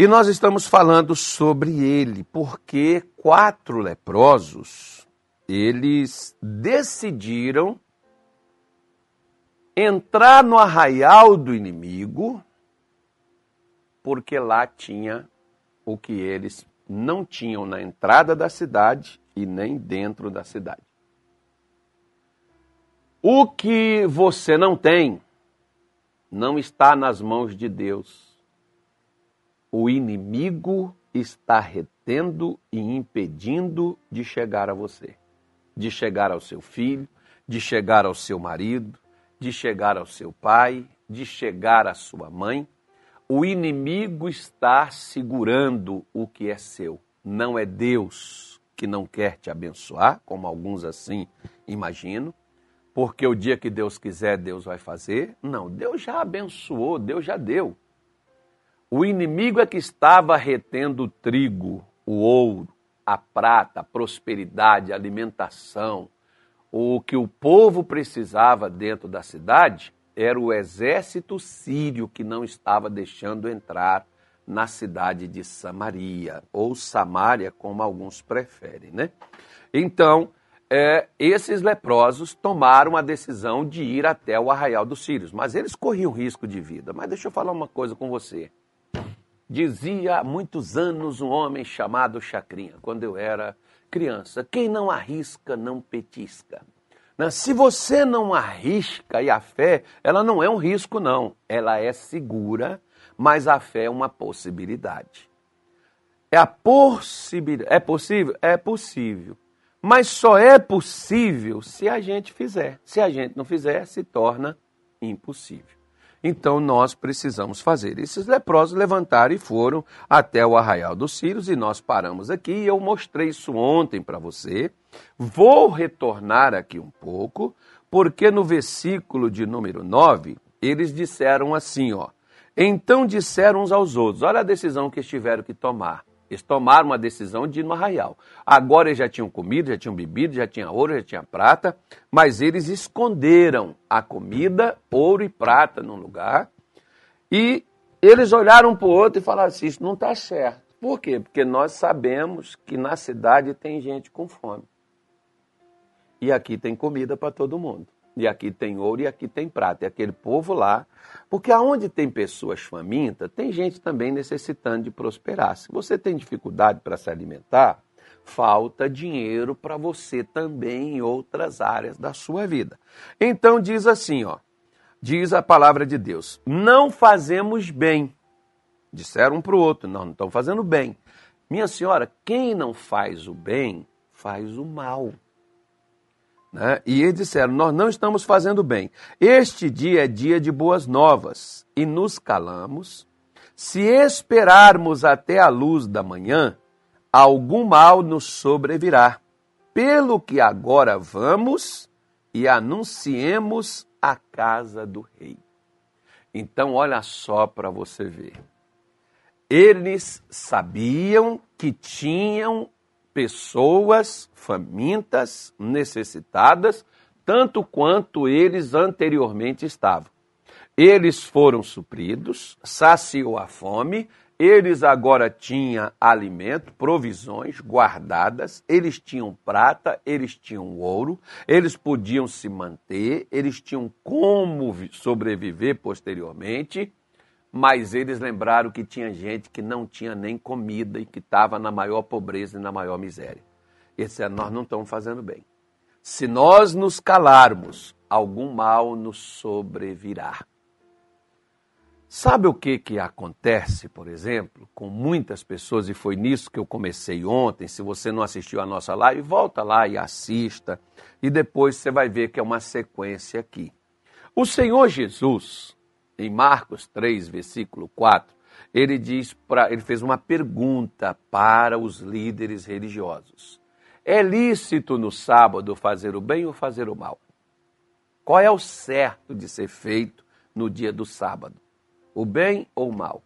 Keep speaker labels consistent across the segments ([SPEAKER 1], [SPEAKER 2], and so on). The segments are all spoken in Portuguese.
[SPEAKER 1] E nós estamos falando sobre ele, porque quatro leprosos, eles decidiram entrar no arraial do inimigo, porque lá tinha o que eles não tinham na entrada da cidade e nem dentro da cidade. O que você não tem não está nas mãos de Deus. O inimigo está retendo e impedindo de chegar a você, de chegar ao seu filho, de chegar ao seu marido, de chegar ao seu pai, de chegar à sua mãe. O inimigo está segurando o que é seu. Não é Deus que não quer te abençoar, como alguns assim imaginam porque o dia que Deus quiser, Deus vai fazer. Não, Deus já abençoou, Deus já deu. O inimigo é que estava retendo o trigo, o ouro, a prata, a prosperidade, a alimentação. O que o povo precisava dentro da cidade era o exército sírio que não estava deixando entrar na cidade de Samaria, ou Samaria, como alguns preferem, né? Então, é, esses leprosos tomaram a decisão de ir até o arraial dos sírios, mas eles corriam risco de vida. Mas deixa eu falar uma coisa com você. Dizia há muitos anos um homem chamado Chacrinha, quando eu era criança: quem não arrisca, não petisca. Né? Se você não arrisca, e a fé, ela não é um risco, não. Ela é segura, mas a fé é uma possibilidade. É a possibilidade. É possível? É possível. Mas só é possível se a gente fizer. Se a gente não fizer, se torna impossível. Então nós precisamos fazer. Esses leprosos levantaram e foram até o arraial dos Sírios e nós paramos aqui. E eu mostrei isso ontem para você. Vou retornar aqui um pouco, porque no versículo de número 9, eles disseram assim, ó. Então disseram uns aos outros: olha a decisão que eles tiveram que tomar. Eles tomaram uma decisão de ir no arraial. Agora eles já tinham comida, já tinham bebido, já tinha ouro, já tinha prata, mas eles esconderam a comida, ouro e prata num lugar. E eles olharam para o outro e falaram assim: Isso não está certo. Por quê? Porque nós sabemos que na cidade tem gente com fome. E aqui tem comida para todo mundo. E aqui tem ouro e aqui tem prata. E aquele povo lá porque aonde tem pessoas famintas, tem gente também necessitando de prosperar. Se você tem dificuldade para se alimentar, falta dinheiro para você também em outras áreas da sua vida. Então diz assim, ó, diz a palavra de Deus: não fazemos bem. Disseram um para o outro, não, não estão fazendo bem. Minha senhora, quem não faz o bem, faz o mal. Né? E eles disseram: Nós não estamos fazendo bem. Este dia é dia de boas novas e nos calamos. Se esperarmos até a luz da manhã, algum mal nos sobrevirá. Pelo que agora vamos e anunciemos a casa do rei. Então, olha só para você ver. Eles sabiam que tinham pessoas famintas, necessitadas, tanto quanto eles anteriormente estavam. Eles foram supridos, saciou a fome, eles agora tinham alimento, provisões guardadas, eles tinham prata, eles tinham ouro, eles podiam se manter, eles tinham como sobreviver posteriormente mas eles lembraram que tinha gente que não tinha nem comida e que estava na maior pobreza e na maior miséria. Eles disseram: Nós não estamos fazendo bem. Se nós nos calarmos, algum mal nos sobrevirá. Sabe o que, que acontece, por exemplo, com muitas pessoas, e foi nisso que eu comecei ontem. Se você não assistiu a nossa live, volta lá e assista, e depois você vai ver que é uma sequência aqui. O Senhor Jesus, em Marcos 3, versículo 4, ele diz para ele fez uma pergunta para os líderes religiosos. É lícito no sábado fazer o bem ou fazer o mal? Qual é o certo de ser feito no dia do sábado? O bem ou o mal?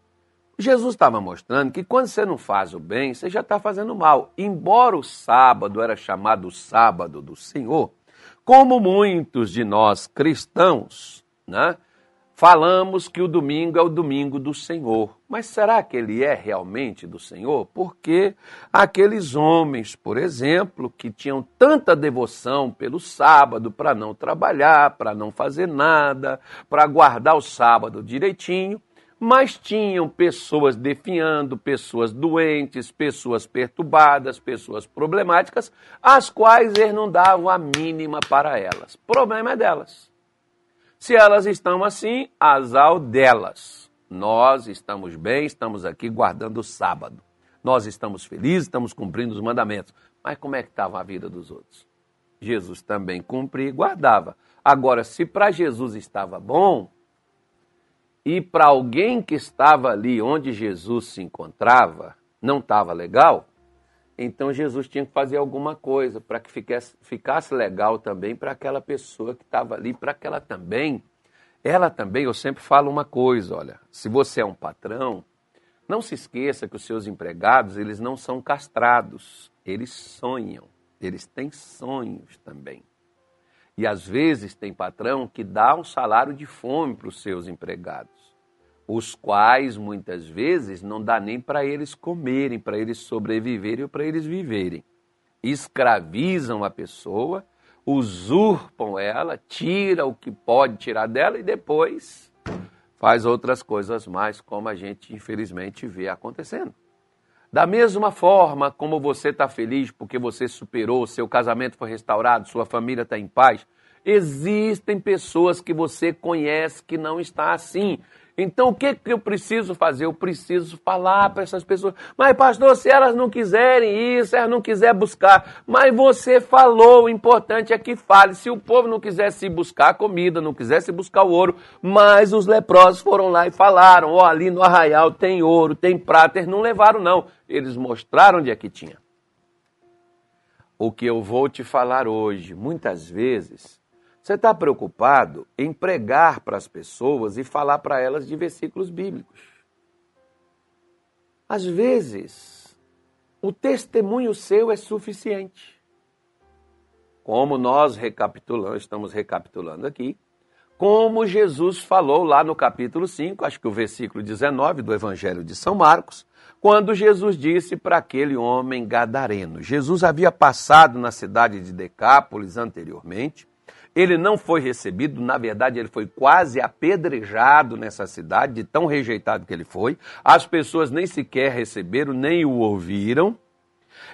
[SPEAKER 1] Jesus estava mostrando que quando você não faz o bem, você já está fazendo mal. Embora o sábado era chamado sábado do Senhor, como muitos de nós cristãos, né, Falamos que o domingo é o domingo do Senhor, mas será que ele é realmente do Senhor? Porque aqueles homens, por exemplo, que tinham tanta devoção pelo sábado para não trabalhar, para não fazer nada, para guardar o sábado direitinho, mas tinham pessoas definhando, pessoas doentes, pessoas perturbadas, pessoas problemáticas, as quais eles não davam a mínima para elas. Problema é delas. Se elas estão assim, azar delas. Nós estamos bem, estamos aqui guardando o sábado. Nós estamos felizes, estamos cumprindo os mandamentos. Mas como é que estava a vida dos outros? Jesus também cumpria e guardava. Agora, se para Jesus estava bom, e para alguém que estava ali onde Jesus se encontrava, não estava legal, então Jesus tinha que fazer alguma coisa para que ficasse, ficasse legal também para aquela pessoa que estava ali, para que ela também, ela também, eu sempre falo uma coisa, olha, se você é um patrão, não se esqueça que os seus empregados, eles não são castrados, eles sonham, eles têm sonhos também. E às vezes tem patrão que dá um salário de fome para os seus empregados os quais muitas vezes não dá nem para eles comerem, para eles sobreviverem ou para eles viverem. Escravizam a pessoa, usurpam ela, tira o que pode tirar dela e depois faz outras coisas mais, como a gente infelizmente vê acontecendo. Da mesma forma como você está feliz porque você superou, seu casamento foi restaurado, sua família está em paz, existem pessoas que você conhece que não está assim então, o que, que eu preciso fazer? Eu preciso falar para essas pessoas. Mas, pastor, se elas não quiserem isso, elas não quiserem buscar. Mas você falou, o importante é que fale. Se o povo não quisesse buscar a comida, não quisesse buscar o ouro, mas os leprosos foram lá e falaram: ó, oh, ali no arraial tem ouro, tem prata. Eles não levaram, não. Eles mostraram onde é que tinha. O que eu vou te falar hoje, muitas vezes, você está preocupado em pregar para as pessoas e falar para elas de versículos bíblicos. Às vezes, o testemunho seu é suficiente. Como nós recapitulamos, estamos recapitulando aqui, como Jesus falou lá no capítulo 5, acho que o versículo 19 do Evangelho de São Marcos, quando Jesus disse para aquele homem gadareno. Jesus havia passado na cidade de Decápolis anteriormente ele não foi recebido, na verdade, ele foi quase apedrejado nessa cidade, de tão rejeitado que ele foi. As pessoas nem sequer receberam, nem o ouviram.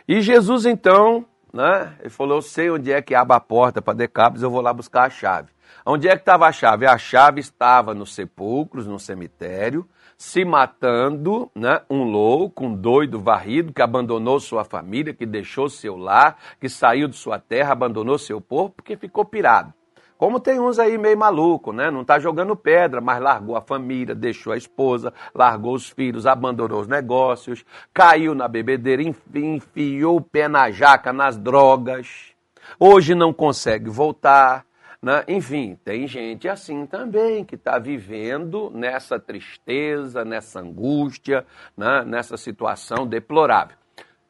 [SPEAKER 1] E Jesus, então, né, ele falou: Eu sei onde é que abre a porta para Decápolis, eu vou lá buscar a chave. Onde é que estava a chave? A chave estava nos sepulcros, no cemitério, se matando, né? um louco, um doido varrido que abandonou sua família, que deixou seu lar, que saiu de sua terra, abandonou seu povo, porque ficou pirado. Como tem uns aí meio maluco, né? Não está jogando pedra, mas largou a família, deixou a esposa, largou os filhos, abandonou os negócios, caiu na bebedeira, enfiou o pé na jaca, nas drogas. Hoje não consegue voltar, né? Enfim, tem gente assim também que está vivendo nessa tristeza, nessa angústia, né? nessa situação deplorável.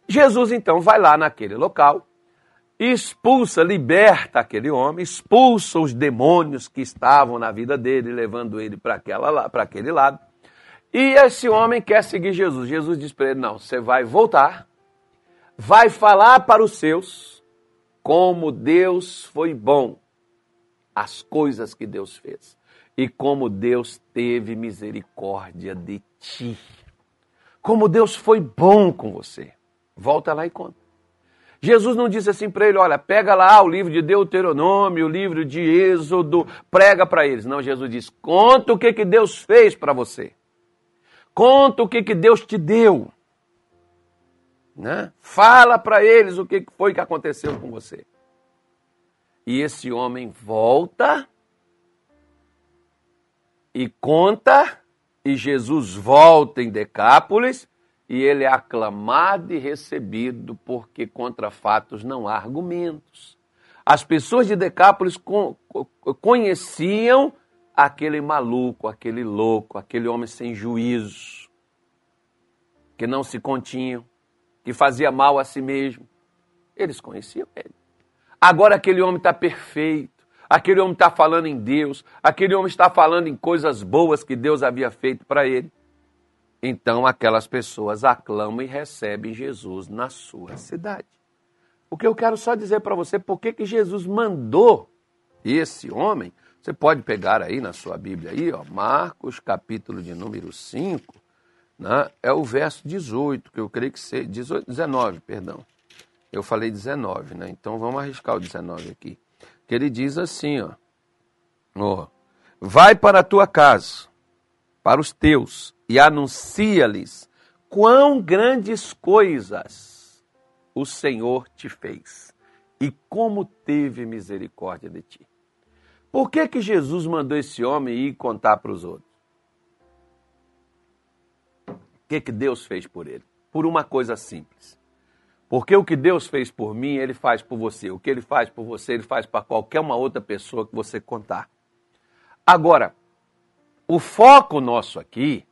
[SPEAKER 1] Jesus então vai lá naquele local, expulsa, liberta aquele homem, expulsa os demônios que estavam na vida dele, levando ele para aquele lado. E esse homem quer seguir Jesus. Jesus diz para ele: Não, você vai voltar, vai falar para os seus como Deus foi bom as coisas que Deus fez e como Deus teve misericórdia de ti. Como Deus foi bom com você. Volta lá e conta. Jesus não disse assim para ele: olha, pega lá o livro de Deuteronômio, o livro de Êxodo, prega para eles. Não, Jesus diz: conta o que, que Deus fez para você. Conta o que, que Deus te deu. Né? Fala para eles o que foi que aconteceu com você. E esse homem volta e conta, e Jesus volta em Decápolis, e ele é aclamado e recebido, porque contra fatos não há argumentos. As pessoas de Decápolis conheciam aquele maluco, aquele louco, aquele homem sem juízo, que não se continham, que fazia mal a si mesmo. Eles conheciam ele. Agora aquele homem está perfeito. aquele homem está falando em Deus, aquele homem está falando em coisas boas que Deus havia feito para ele. Então aquelas pessoas aclamam e recebem Jesus na sua cidade. O que eu quero só dizer para você, por que Jesus mandou esse homem, você pode pegar aí na sua Bíblia aí, ó, Marcos capítulo de número 5, né, é o verso 18, que eu creio que seja, 18, 19, perdão. Eu falei 19, né? Então vamos arriscar o 19 aqui. Que ele diz assim, ó, ó vai para a tua casa, para os teus, e anuncia-lhes quão grandes coisas o Senhor te fez e como teve misericórdia de ti. Por que, que Jesus mandou esse homem ir contar para os outros? O que, que Deus fez por ele? Por uma coisa simples. Porque o que Deus fez por mim, Ele faz por você. O que Ele faz por você, Ele faz para qualquer uma outra pessoa que você contar. Agora, o foco nosso aqui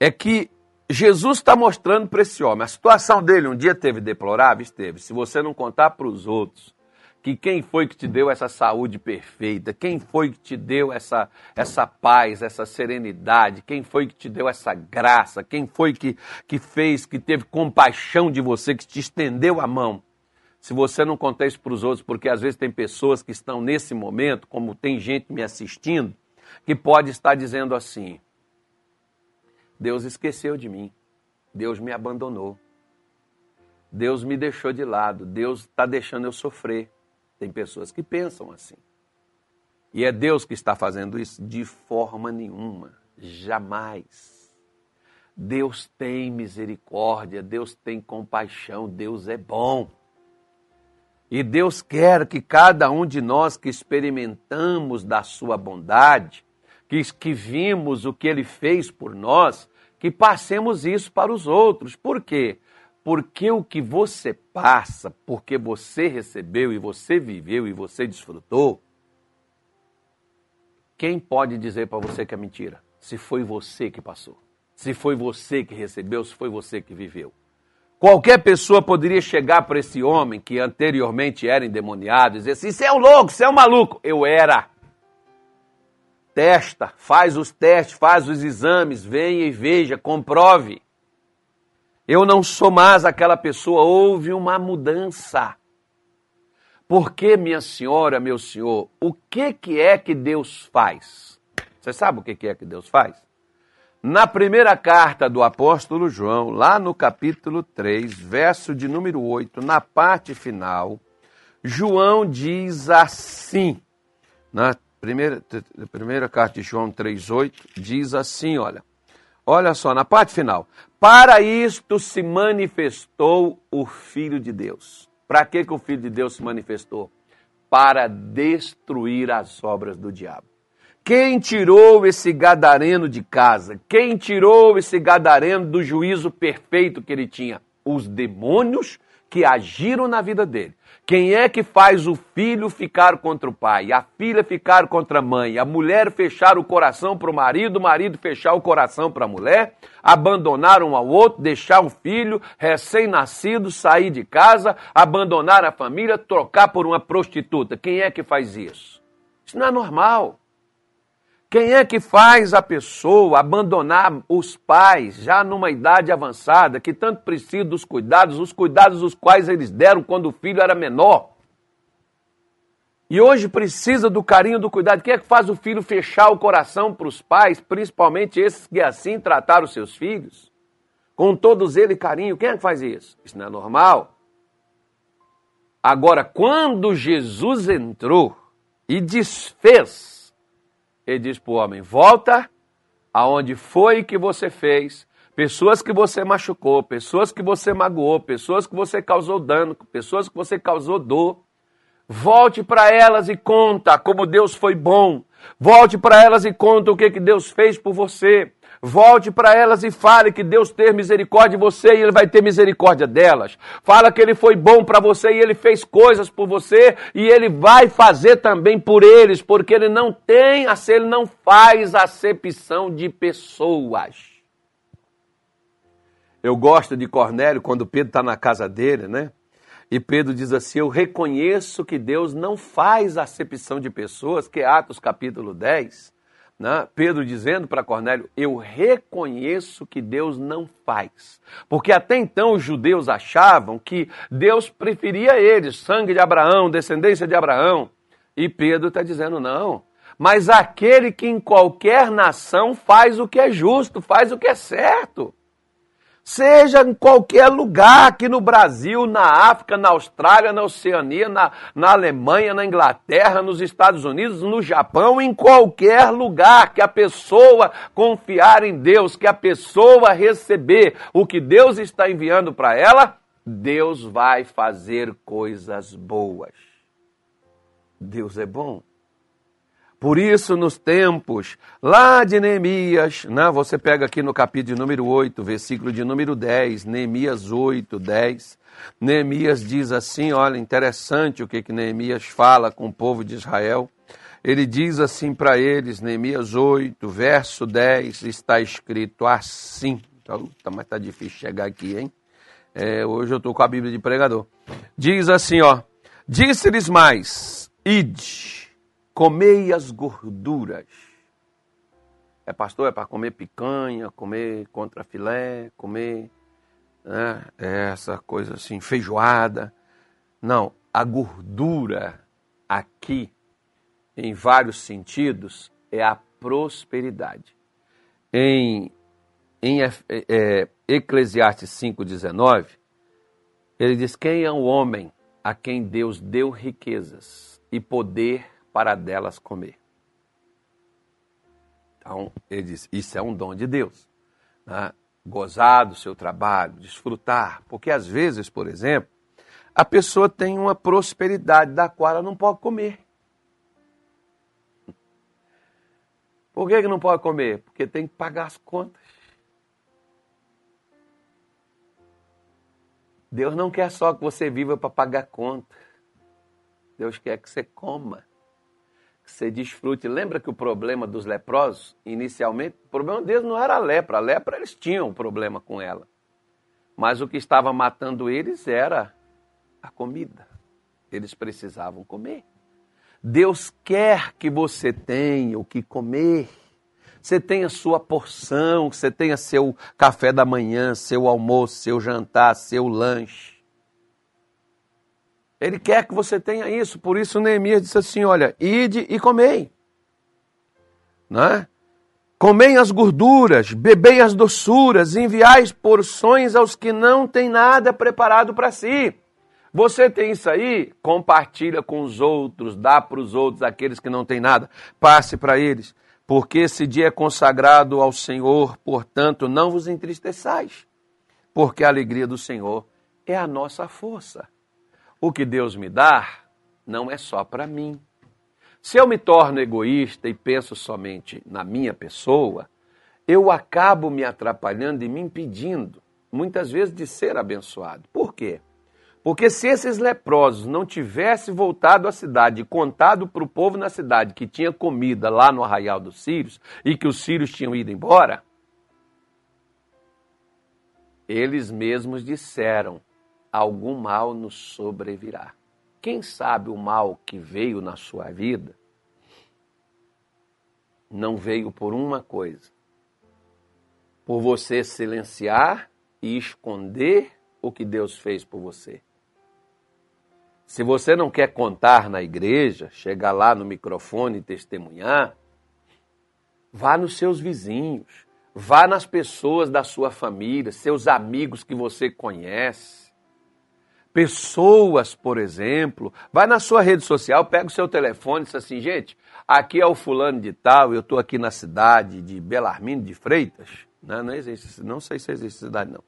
[SPEAKER 1] é que Jesus está mostrando para esse homem. A situação dele um dia teve deplorável? Esteve. Se você não contar para os outros que quem foi que te deu essa saúde perfeita, quem foi que te deu essa, essa paz, essa serenidade, quem foi que te deu essa graça, quem foi que, que fez, que teve compaixão de você, que te estendeu a mão. Se você não contar isso para os outros, porque às vezes tem pessoas que estão nesse momento, como tem gente me assistindo, que pode estar dizendo assim: Deus esqueceu de mim. Deus me abandonou. Deus me deixou de lado. Deus está deixando eu sofrer. Tem pessoas que pensam assim. E é Deus que está fazendo isso? De forma nenhuma. Jamais. Deus tem misericórdia, Deus tem compaixão, Deus é bom. E Deus quer que cada um de nós que experimentamos da sua bondade, que, que vimos o que ele fez por nós, que passemos isso para os outros. Por quê? Porque o que você passa, porque você recebeu e você viveu e você desfrutou, quem pode dizer para você que é mentira? Se foi você que passou, se foi você que recebeu, se foi você que viveu. Qualquer pessoa poderia chegar para esse homem que anteriormente era endemoniado e dizer assim: você é um louco, você é um maluco. Eu era testa, faz os testes, faz os exames, venha e veja, comprove. Eu não sou mais aquela pessoa, houve uma mudança. Porque, minha senhora, meu senhor, o que, que é que Deus faz? Você sabe o que, que é que Deus faz? Na primeira carta do apóstolo João, lá no capítulo 3, verso de número 8, na parte final, João diz assim, na primeira, primeira carta de João 3,8 diz assim: olha, olha só, na parte final. Para isto se manifestou o Filho de Deus. Para que, que o Filho de Deus se manifestou? Para destruir as obras do diabo. Quem tirou esse gadareno de casa? Quem tirou esse gadareno do juízo perfeito que ele tinha? Os demônios que agiram na vida dele. Quem é que faz o filho ficar contra o pai, a filha ficar contra a mãe, a mulher fechar o coração para o marido, o marido fechar o coração para a mulher, abandonar um ao outro, deixar o filho recém-nascido sair de casa, abandonar a família, trocar por uma prostituta? Quem é que faz isso? Isso não é normal. Quem é que faz a pessoa abandonar os pais já numa idade avançada, que tanto precisa dos cuidados, os cuidados os quais eles deram quando o filho era menor? E hoje precisa do carinho, do cuidado. Quem é que faz o filho fechar o coração para os pais, principalmente esses que assim trataram seus filhos? Com todos eles carinho. Quem é que faz isso? Isso não é normal. Agora, quando Jesus entrou e desfez ele diz para o homem: volta aonde foi que você fez, pessoas que você machucou, pessoas que você magoou, pessoas que você causou dano, pessoas que você causou dor. Volte para elas e conta como Deus foi bom. Volte para elas e conta o que, que Deus fez por você. Volte para elas e fale que Deus tem misericórdia de você e Ele vai ter misericórdia delas. Fala que Ele foi bom para você e Ele fez coisas por você e Ele vai fazer também por eles, porque Ele não tem, Ele não faz acepção de pessoas. Eu gosto de Cornélio quando Pedro está na casa dele, né? E Pedro diz assim: Eu reconheço que Deus não faz acepção de pessoas, que é Atos capítulo 10. Né? Pedro dizendo para Cornélio: Eu reconheço que Deus não faz. Porque até então os judeus achavam que Deus preferia eles, sangue de Abraão, descendência de Abraão. E Pedro está dizendo: Não. Mas aquele que em qualquer nação faz o que é justo, faz o que é certo. Seja em qualquer lugar, aqui no Brasil, na África, na Austrália, na Oceania, na, na Alemanha, na Inglaterra, nos Estados Unidos, no Japão, em qualquer lugar que a pessoa confiar em Deus, que a pessoa receber o que Deus está enviando para ela, Deus vai fazer coisas boas. Deus é bom. Por isso, nos tempos lá de Neemias, né, você pega aqui no capítulo número 8, versículo de número 10, Neemias 8, 10. Neemias diz assim: olha, interessante o que, que Neemias fala com o povo de Israel. Ele diz assim para eles, Neemias 8, verso 10, está escrito assim. Então, mas está difícil chegar aqui, hein? É, hoje eu estou com a Bíblia de pregador. Diz assim, ó. Disse-lhes mais, ide Comei as gorduras. É pastor, é para comer picanha, comer contra filé, comer né, essa coisa assim, feijoada. Não, a gordura aqui, em vários sentidos, é a prosperidade. Em, em é, é, Eclesiastes 5,19, ele diz: Quem é o homem a quem Deus deu riquezas e poder para delas comer. Então, ele diz: Isso é um dom de Deus. Né? Gozar do seu trabalho, desfrutar. Porque às vezes, por exemplo, a pessoa tem uma prosperidade da qual ela não pode comer. Por que, que não pode comer? Porque tem que pagar as contas. Deus não quer só que você viva para pagar conta. Deus quer que você coma você desfrute. Lembra que o problema dos leprosos, inicialmente, o problema deles não era a lepra. A lepra eles tinham um problema com ela. Mas o que estava matando eles era a comida. Eles precisavam comer. Deus quer que você tenha o que comer. Você tenha sua porção, você tenha seu café da manhã, seu almoço, seu jantar, seu lanche. Ele quer que você tenha isso. Por isso Neemias disse assim: olha, ide e comei. Né? Comei as gorduras, bebei as doçuras, enviais porções aos que não têm nada preparado para si. Você tem isso aí? Compartilha com os outros, dá para os outros, aqueles que não têm nada, passe para eles. Porque esse dia é consagrado ao Senhor, portanto, não vos entristeçais, porque a alegria do Senhor é a nossa força. O que Deus me dá não é só para mim. Se eu me torno egoísta e penso somente na minha pessoa, eu acabo me atrapalhando e me impedindo, muitas vezes, de ser abençoado. Por quê? Porque se esses leprosos não tivessem voltado à cidade e contado para o povo na cidade que tinha comida lá no arraial dos sírios e que os sírios tinham ido embora, eles mesmos disseram: algum mal nos sobrevirá. Quem sabe o mal que veio na sua vida não veio por uma coisa: por você silenciar e esconder o que Deus fez por você. Se você não quer contar na igreja, chegar lá no microfone e testemunhar, vá nos seus vizinhos, vá nas pessoas da sua família, seus amigos que você conhece Pessoas, por exemplo, vai na sua rede social, pega o seu telefone e diz assim, gente, aqui é o fulano de tal, eu estou aqui na cidade de Belarmino de Freitas, não, não existe, não sei se existe cidade não.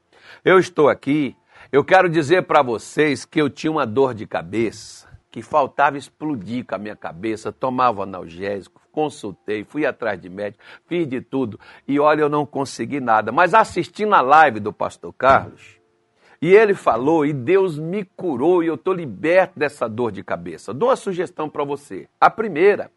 [SPEAKER 1] Eu estou aqui, eu quero dizer para vocês que eu tinha uma dor de cabeça, que faltava explodir com a minha cabeça, tomava analgésico, consultei, fui atrás de médico, fiz de tudo, e olha, eu não consegui nada. Mas assistindo a live do pastor Carlos, e ele falou, e Deus me curou, e eu estou liberto dessa dor de cabeça. Dou uma sugestão para você. A primeira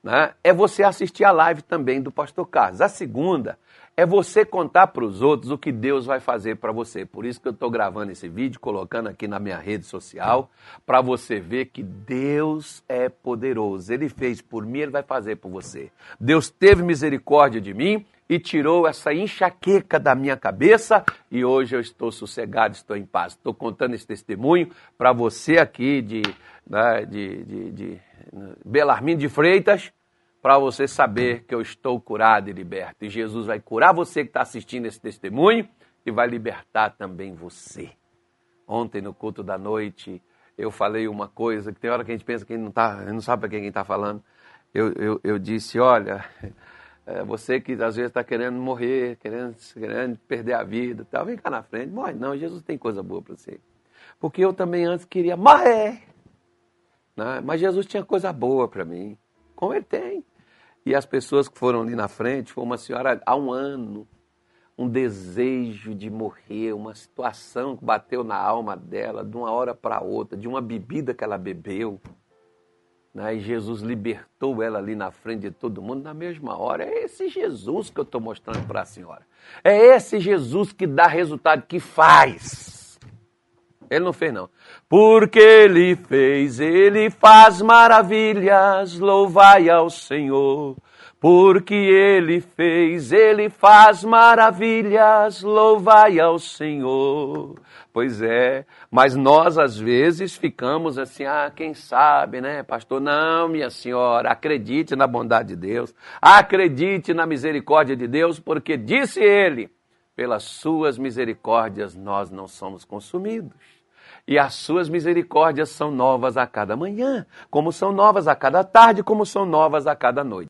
[SPEAKER 1] né, é você assistir a live também do Pastor Carlos. A segunda é você contar para os outros o que Deus vai fazer para você. Por isso que eu estou gravando esse vídeo, colocando aqui na minha rede social, para você ver que Deus é poderoso. Ele fez por mim, ele vai fazer por você. Deus teve misericórdia de mim e tirou essa enxaqueca da minha cabeça e hoje eu estou sossegado, estou em paz. Estou contando esse testemunho para você aqui de, né, de, de, de Belarmino de Freitas, para você saber que eu estou curado e liberto. E Jesus vai curar você que está assistindo esse testemunho e vai libertar também você. Ontem, no culto da noite, eu falei uma coisa que tem hora que a gente pensa que não, tá, não sabe para quem está falando. Eu, eu, eu disse: olha, você que às vezes está querendo morrer, querendo, querendo perder a vida, tá, vem cá na frente. Morre, não, Jesus tem coisa boa para você. Porque eu também antes queria morrer. Né? Mas Jesus tinha coisa boa para mim, como ele tem. E as pessoas que foram ali na frente, foi uma senhora há um ano, um desejo de morrer, uma situação que bateu na alma dela de uma hora para outra, de uma bebida que ela bebeu. Né? E Jesus libertou ela ali na frente de todo mundo na mesma hora. É esse Jesus que eu estou mostrando para a senhora. É esse Jesus que dá resultado, que faz. Ele não fez, não. Porque ele fez, ele faz maravilhas, louvai ao Senhor. Porque ele fez, ele faz maravilhas, louvai ao Senhor. Pois é, mas nós às vezes ficamos assim, ah, quem sabe, né, pastor? Não, minha senhora, acredite na bondade de Deus, acredite na misericórdia de Deus, porque disse ele, pelas suas misericórdias nós não somos consumidos e as suas misericórdias são novas a cada manhã, como são novas a cada tarde, como são novas a cada noite.